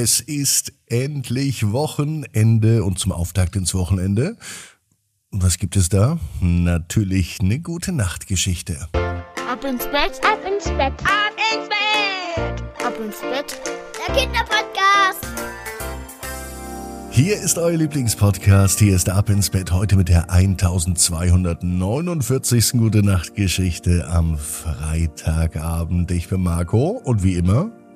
Es ist endlich Wochenende und zum Auftakt ins Wochenende. Was gibt es da? Natürlich eine gute Nachtgeschichte. Ab ins Bett, ab ins Bett, ab ins Bett, ab ins Bett. Der Kinderpodcast. Hier ist euer Lieblingspodcast. Hier ist Ab ins Bett heute mit der 1249. Gute Nachtgeschichte am Freitagabend. Ich bin Marco und wie immer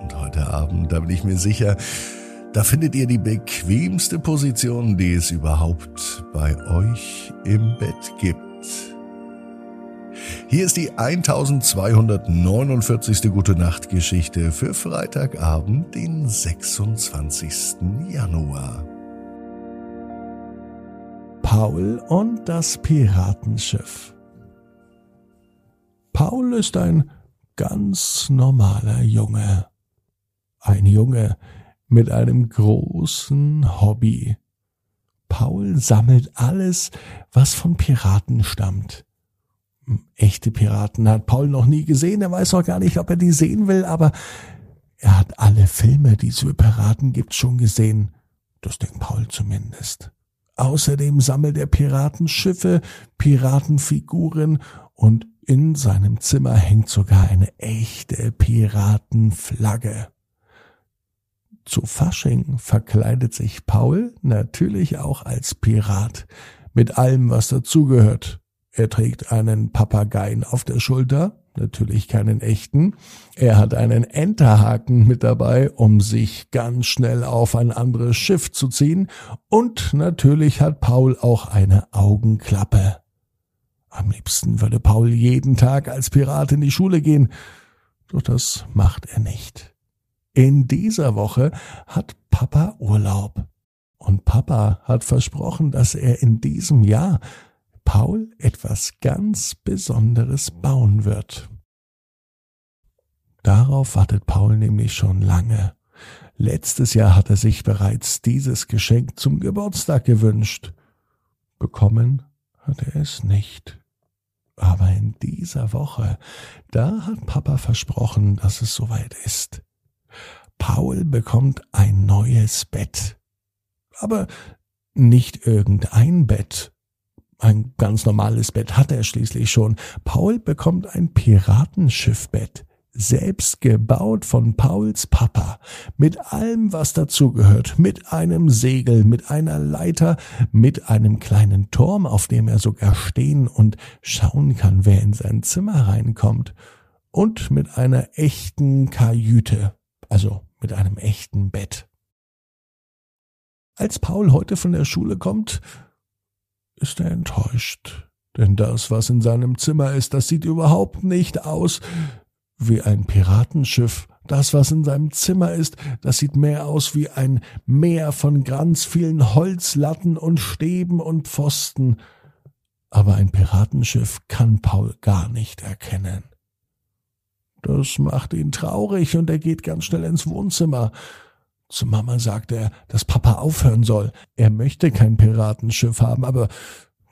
Und heute Abend, da bin ich mir sicher, da findet ihr die bequemste Position, die es überhaupt bei euch im Bett gibt. Hier ist die 1249. Gute Nacht Geschichte für Freitagabend, den 26. Januar. Paul und das Piratenschiff. Paul ist ein ganz normaler Junge. Ein Junge mit einem großen Hobby. Paul sammelt alles, was von Piraten stammt. Echte Piraten hat Paul noch nie gesehen, er weiß auch gar nicht, ob er die sehen will, aber er hat alle Filme, die es über Piraten gibt, schon gesehen. Das denkt Paul zumindest. Außerdem sammelt er Piratenschiffe, Piratenfiguren und in seinem Zimmer hängt sogar eine echte Piratenflagge. Zu Fasching verkleidet sich Paul natürlich auch als Pirat, mit allem, was dazugehört. Er trägt einen Papageien auf der Schulter, natürlich keinen echten. Er hat einen Enterhaken mit dabei, um sich ganz schnell auf ein anderes Schiff zu ziehen. Und natürlich hat Paul auch eine Augenklappe. Am liebsten würde Paul jeden Tag als Pirat in die Schule gehen, doch das macht er nicht. In dieser Woche hat Papa Urlaub. Und Papa hat versprochen, dass er in diesem Jahr Paul etwas ganz Besonderes bauen wird. Darauf wartet Paul nämlich schon lange. Letztes Jahr hat er sich bereits dieses Geschenk zum Geburtstag gewünscht. Bekommen hat er es nicht. Aber in dieser Woche, da hat Papa versprochen, dass es soweit ist. Paul bekommt ein neues Bett. Aber nicht irgendein Bett. Ein ganz normales Bett hat er schließlich schon. Paul bekommt ein Piratenschiffbett, selbst gebaut von Pauls Papa, mit allem, was dazugehört, mit einem Segel, mit einer Leiter, mit einem kleinen Turm, auf dem er sogar stehen und schauen kann, wer in sein Zimmer reinkommt, und mit einer echten Kajüte, also mit einem echten Bett. Als Paul heute von der Schule kommt, ist er enttäuscht, denn das, was in seinem Zimmer ist, das sieht überhaupt nicht aus wie ein Piratenschiff. Das, was in seinem Zimmer ist, das sieht mehr aus wie ein Meer von ganz vielen Holzlatten und Stäben und Pfosten. Aber ein Piratenschiff kann Paul gar nicht erkennen. Das macht ihn traurig und er geht ganz schnell ins Wohnzimmer. Zu Mama sagt er, dass Papa aufhören soll. Er möchte kein Piratenschiff haben, aber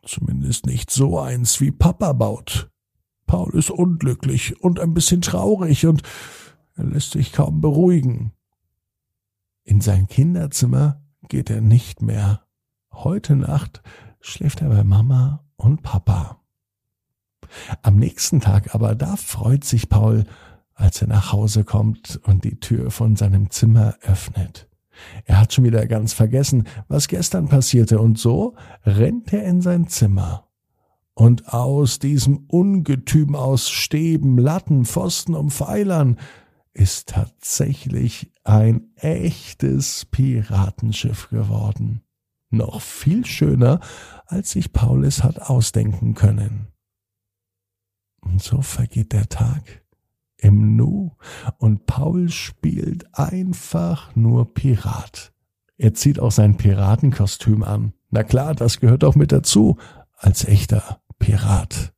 zumindest nicht so eins wie Papa baut. Paul ist unglücklich und ein bisschen traurig und er lässt sich kaum beruhigen. In sein Kinderzimmer geht er nicht mehr. Heute Nacht schläft er bei Mama und Papa. Am nächsten Tag aber, da freut sich Paul, als er nach Hause kommt und die Tür von seinem Zimmer öffnet. Er hat schon wieder ganz vergessen, was gestern passierte, und so rennt er in sein Zimmer. Und aus diesem Ungetüm aus Stäben, Latten, Pfosten und Pfeilern ist tatsächlich ein echtes Piratenschiff geworden. Noch viel schöner, als sich Paul es hat ausdenken können. Und so vergeht der Tag im Nu und Paul spielt einfach nur Pirat. Er zieht auch sein Piratenkostüm an. Na klar, das gehört auch mit dazu, als echter Pirat.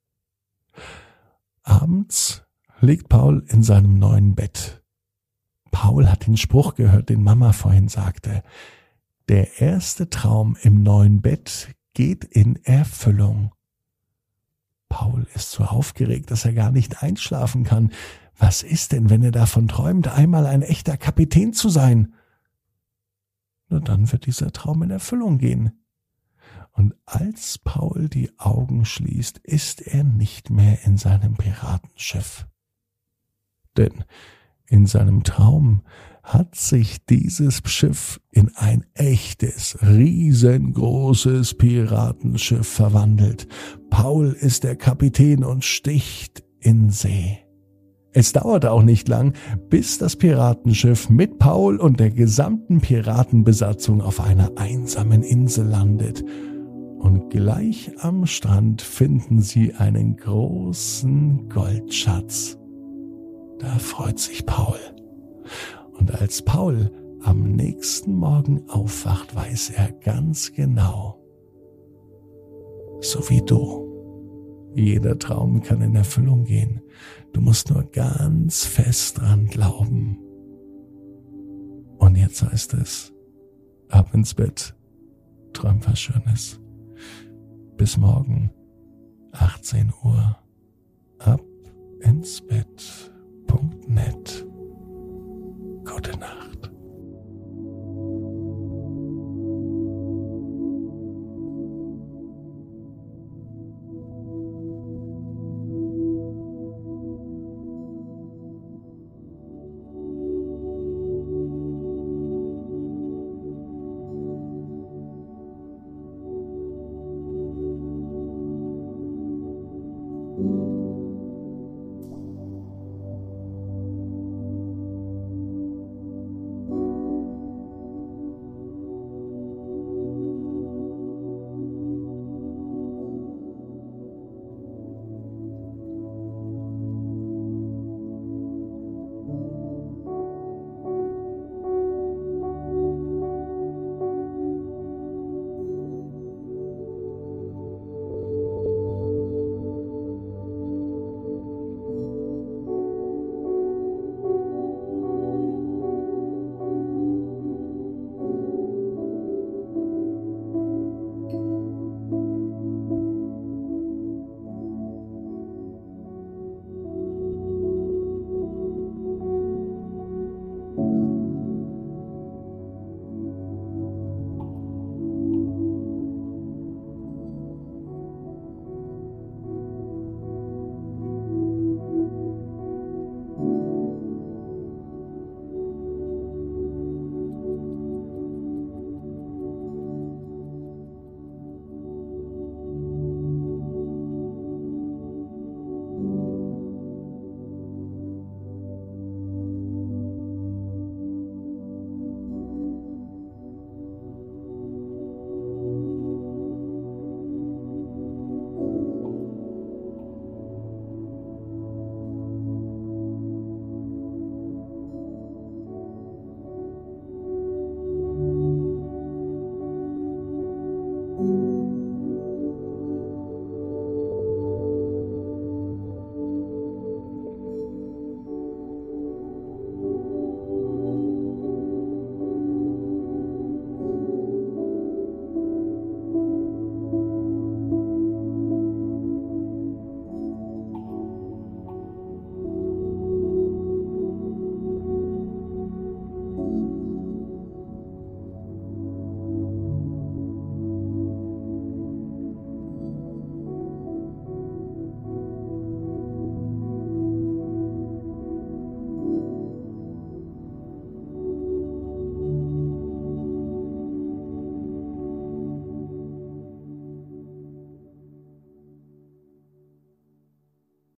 Abends liegt Paul in seinem neuen Bett. Paul hat den Spruch gehört, den Mama vorhin sagte. Der erste Traum im neuen Bett geht in Erfüllung. Paul ist so aufgeregt, dass er gar nicht einschlafen kann. Was ist denn, wenn er davon träumt, einmal ein echter Kapitän zu sein? Nur dann wird dieser Traum in Erfüllung gehen. Und als Paul die Augen schließt, ist er nicht mehr in seinem Piratenschiff. Denn in seinem Traum hat sich dieses Schiff in ein echtes, riesengroßes Piratenschiff verwandelt. Paul ist der Kapitän und sticht in See. Es dauerte auch nicht lang, bis das Piratenschiff mit Paul und der gesamten Piratenbesatzung auf einer einsamen Insel landet. Und gleich am Strand finden sie einen großen Goldschatz. Da freut sich Paul. Und als Paul am nächsten Morgen aufwacht, weiß er ganz genau, so wie du. Jeder Traum kann in Erfüllung gehen. Du musst nur ganz fest dran glauben. Und jetzt heißt es, ab ins Bett, träum was Schönes. Bis morgen, 18 Uhr,